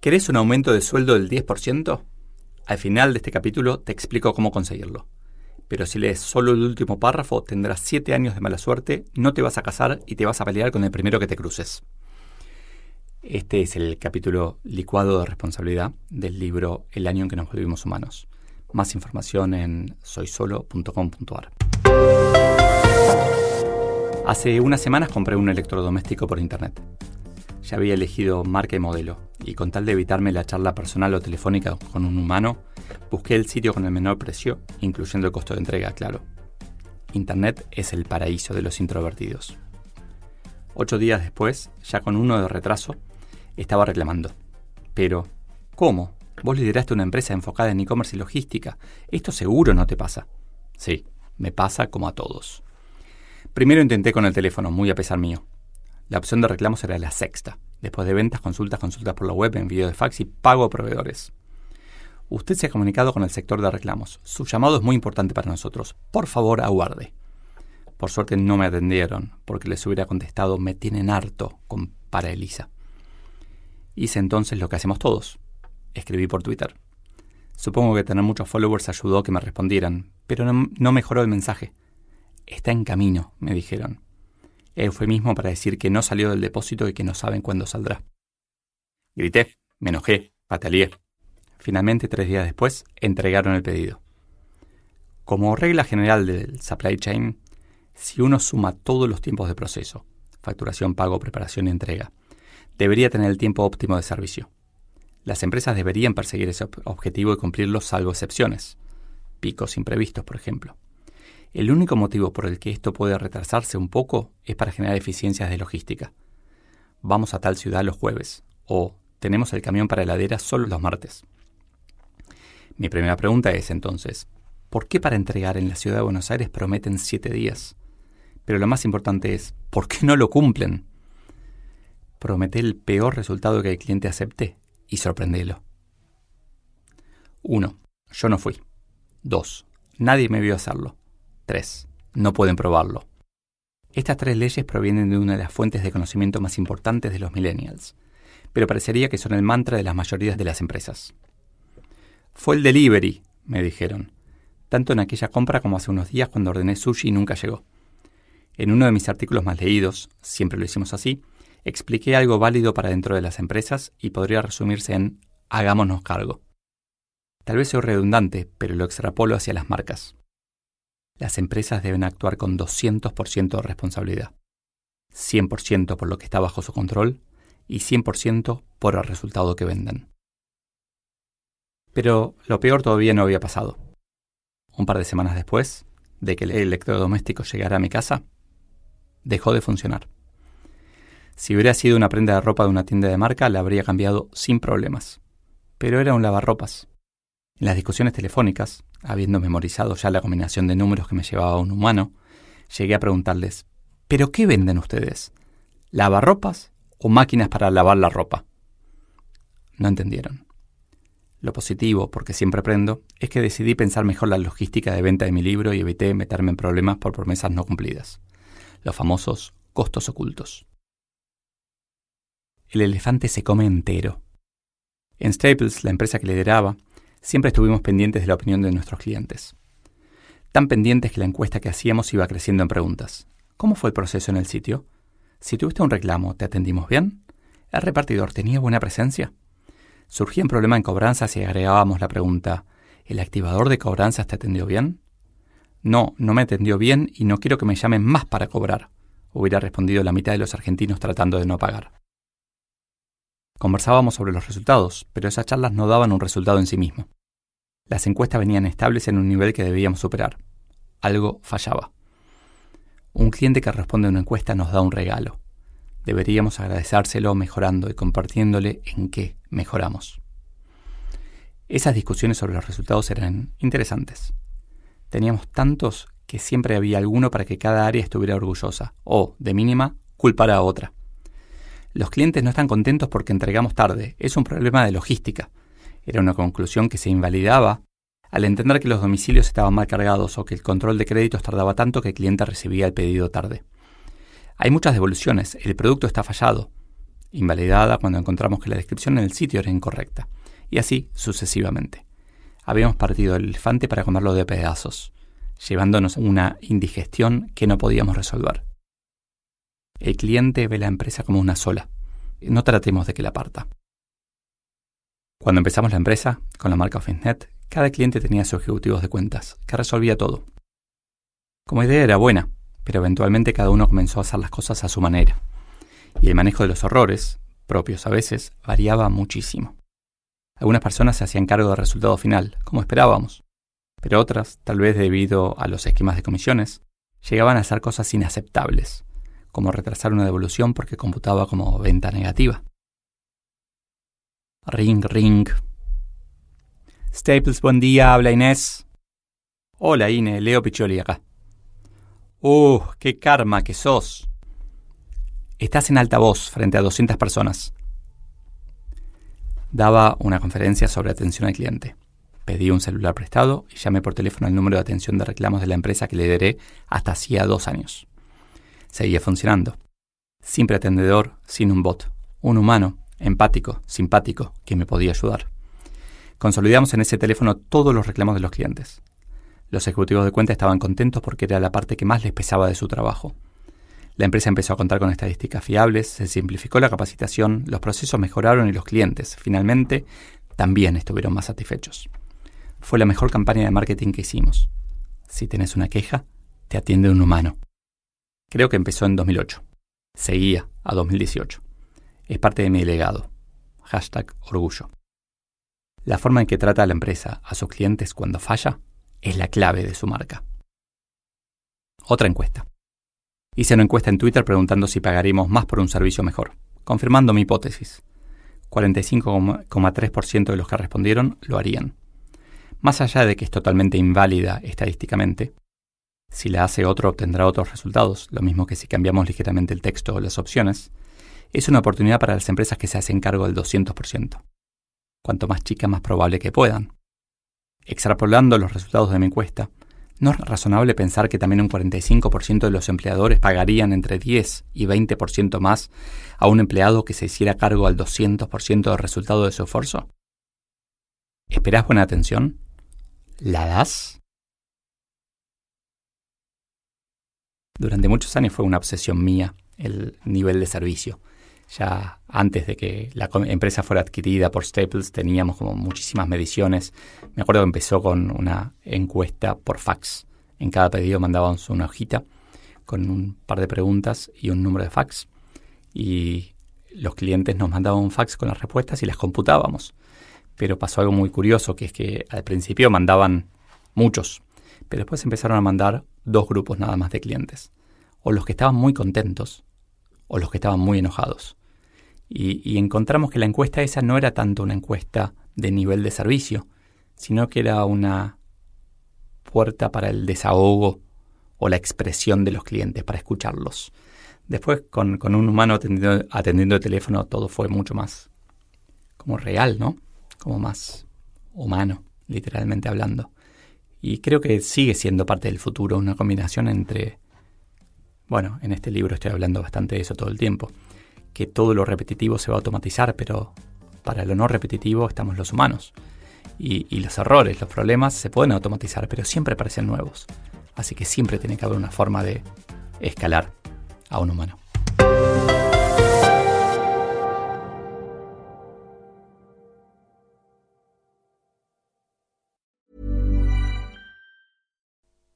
¿Querés un aumento de sueldo del 10%? Al final de este capítulo te explico cómo conseguirlo. Pero si lees solo el último párrafo, tendrás 7 años de mala suerte, no te vas a casar y te vas a pelear con el primero que te cruces. Este es el capítulo licuado de responsabilidad del libro El año en que nos volvimos humanos. Más información en soysolo.com.ar. Hace unas semanas compré un electrodoméstico por internet. Ya había elegido marca y modelo, y con tal de evitarme la charla personal o telefónica con un humano, busqué el sitio con el menor precio, incluyendo el costo de entrega, claro. Internet es el paraíso de los introvertidos. Ocho días después, ya con uno de retraso, estaba reclamando. Pero, ¿cómo? Vos lideraste una empresa enfocada en e-commerce y logística. Esto seguro no te pasa. Sí, me pasa como a todos. Primero intenté con el teléfono, muy a pesar mío. La opción de reclamos era la sexta. Después de ventas, consultas, consultas por la web, envío de fax y pago a proveedores. Usted se ha comunicado con el sector de reclamos. Su llamado es muy importante para nosotros. Por favor, aguarde. Por suerte no me atendieron, porque les hubiera contestado me tienen harto con para Elisa. Hice entonces lo que hacemos todos. Escribí por Twitter. Supongo que tener muchos followers ayudó a que me respondieran, pero no, mejoró el mensaje. Está en camino, me dijeron. Eufemismo para decir que no salió del depósito y que no saben cuándo saldrá. Grité, me enojé, pataleé. Finalmente, tres días después, entregaron el pedido. Como regla general del supply chain, si uno suma todos los tiempos de proceso, facturación, pago, preparación y entrega, debería tener el tiempo óptimo de servicio. Las empresas deberían perseguir ese objetivo y cumplirlo salvo excepciones. Picos imprevistos, por ejemplo. El único motivo por el que esto puede retrasarse un poco es para generar eficiencias de logística. Vamos a tal ciudad los jueves o tenemos el camión para heladera solo los martes. Mi primera pregunta es entonces, ¿por qué para entregar en la ciudad de Buenos Aires prometen siete días? Pero lo más importante es, ¿por qué no lo cumplen? Promete el peor resultado que el cliente acepte y sorprendelo. 1. Yo no fui. 2. Nadie me vio hacerlo. 3. No pueden probarlo. Estas tres leyes provienen de una de las fuentes de conocimiento más importantes de los millennials, pero parecería que son el mantra de las mayorías de las empresas. Fue el delivery, me dijeron, tanto en aquella compra como hace unos días cuando ordené sushi y nunca llegó. En uno de mis artículos más leídos, siempre lo hicimos así, expliqué algo válido para dentro de las empresas y podría resumirse en hagámonos cargo. Tal vez sea redundante, pero lo extrapolo hacia las marcas. Las empresas deben actuar con 200% de responsabilidad. 100% por lo que está bajo su control y 100% por el resultado que venden. Pero lo peor todavía no había pasado. Un par de semanas después de que el electrodoméstico llegara a mi casa, dejó de funcionar. Si hubiera sido una prenda de ropa de una tienda de marca, la habría cambiado sin problemas. Pero era un lavarropas. En las discusiones telefónicas, habiendo memorizado ya la combinación de números que me llevaba un humano, llegué a preguntarles, ¿pero qué venden ustedes? ¿Lavarropas o máquinas para lavar la ropa? No entendieron. Lo positivo, porque siempre aprendo, es que decidí pensar mejor la logística de venta de mi libro y evité meterme en problemas por promesas no cumplidas. Los famosos costos ocultos el elefante se come entero. En Staples, la empresa que lideraba, siempre estuvimos pendientes de la opinión de nuestros clientes. Tan pendientes que la encuesta que hacíamos iba creciendo en preguntas. ¿Cómo fue el proceso en el sitio? Si tuviste un reclamo, ¿te atendimos bien? ¿El repartidor tenía buena presencia? Surgía un problema en cobranzas y agregábamos la pregunta, ¿el activador de cobranzas te atendió bien? No, no me atendió bien y no quiero que me llamen más para cobrar, hubiera respondido la mitad de los argentinos tratando de no pagar. Conversábamos sobre los resultados, pero esas charlas no daban un resultado en sí mismo. Las encuestas venían estables en un nivel que debíamos superar. Algo fallaba. Un cliente que responde a una encuesta nos da un regalo. deberíamos agradecérselo mejorando y compartiéndole en qué mejoramos. Esas discusiones sobre los resultados eran interesantes. Teníamos tantos que siempre había alguno para que cada área estuviera orgullosa, o, de mínima, culpar a otra. Los clientes no están contentos porque entregamos tarde, es un problema de logística. Era una conclusión que se invalidaba al entender que los domicilios estaban mal cargados o que el control de créditos tardaba tanto que el cliente recibía el pedido tarde. Hay muchas devoluciones, el producto está fallado, invalidada cuando encontramos que la descripción en el sitio era incorrecta y así sucesivamente. Habíamos partido el elefante para comerlo de pedazos, llevándonos una indigestión que no podíamos resolver. El cliente ve la empresa como una sola. No tratemos de que la parta. Cuando empezamos la empresa, con la marca OfficeNet, cada cliente tenía sus ejecutivos de cuentas, que resolvía todo. Como idea era buena, pero eventualmente cada uno comenzó a hacer las cosas a su manera. Y el manejo de los errores, propios a veces, variaba muchísimo. Algunas personas se hacían cargo del resultado final, como esperábamos, pero otras, tal vez debido a los esquemas de comisiones, llegaban a hacer cosas inaceptables, como retrasar una devolución porque computaba como venta negativa. Ring, ring. Staples, buen día, habla Inés. Hola Ine, Leo Picholi acá. ¡Uh, qué karma que sos! Estás en alta voz frente a 200 personas daba una conferencia sobre atención al cliente. Pedí un celular prestado y llamé por teléfono al número de atención de reclamos de la empresa que lideré hasta hacía dos años. Seguía funcionando. Sin pretendedor, sin un bot. Un humano, empático, simpático, que me podía ayudar. Consolidamos en ese teléfono todos los reclamos de los clientes. Los ejecutivos de cuenta estaban contentos porque era la parte que más les pesaba de su trabajo. La empresa empezó a contar con estadísticas fiables, se simplificó la capacitación, los procesos mejoraron y los clientes, finalmente, también estuvieron más satisfechos. Fue la mejor campaña de marketing que hicimos. Si tenés una queja, te atiende un humano. Creo que empezó en 2008. Seguía a 2018. Es parte de mi legado. Hashtag orgullo. La forma en que trata a la empresa a sus clientes cuando falla es la clave de su marca. Otra encuesta. Hice una encuesta en Twitter preguntando si pagaríamos más por un servicio mejor, confirmando mi hipótesis. 45,3% de los que respondieron lo harían. Más allá de que es totalmente inválida estadísticamente, si la hace otro obtendrá otros resultados, lo mismo que si cambiamos ligeramente el texto o las opciones, es una oportunidad para las empresas que se hacen cargo del 200%. Cuanto más chica, más probable que puedan. Extrapolando los resultados de mi encuesta, ¿No es razonable pensar que también un 45% de los empleadores pagarían entre 10 y 20% más a un empleado que se hiciera cargo al 200% del resultado de su esfuerzo? ¿Esperás buena atención? ¿La das? Durante muchos años fue una obsesión mía el nivel de servicio. Ya antes de que la empresa fuera adquirida por Staples teníamos como muchísimas mediciones. Me acuerdo que empezó con una encuesta por fax. En cada pedido mandábamos una hojita con un par de preguntas y un número de fax. Y los clientes nos mandaban un fax con las respuestas y las computábamos. Pero pasó algo muy curioso, que es que al principio mandaban muchos, pero después empezaron a mandar dos grupos nada más de clientes. O los que estaban muy contentos o los que estaban muy enojados. Y, encontramos que la encuesta esa no era tanto una encuesta de nivel de servicio, sino que era una puerta para el desahogo o la expresión de los clientes, para escucharlos. Después, con, un humano atendiendo, atendiendo el teléfono, todo fue mucho más como real, ¿no? Como más humano, literalmente hablando. Y creo que sigue siendo parte del futuro, una combinación entre bueno, en este libro estoy hablando bastante de eso todo el tiempo, que todo lo repetitivo se va a automatizar, pero para lo no repetitivo estamos los humanos. Y, los errores, los problemas se pueden automatizar, pero siempre parecen nuevos. Así que siempre tiene que haber una forma de escalar a un humano.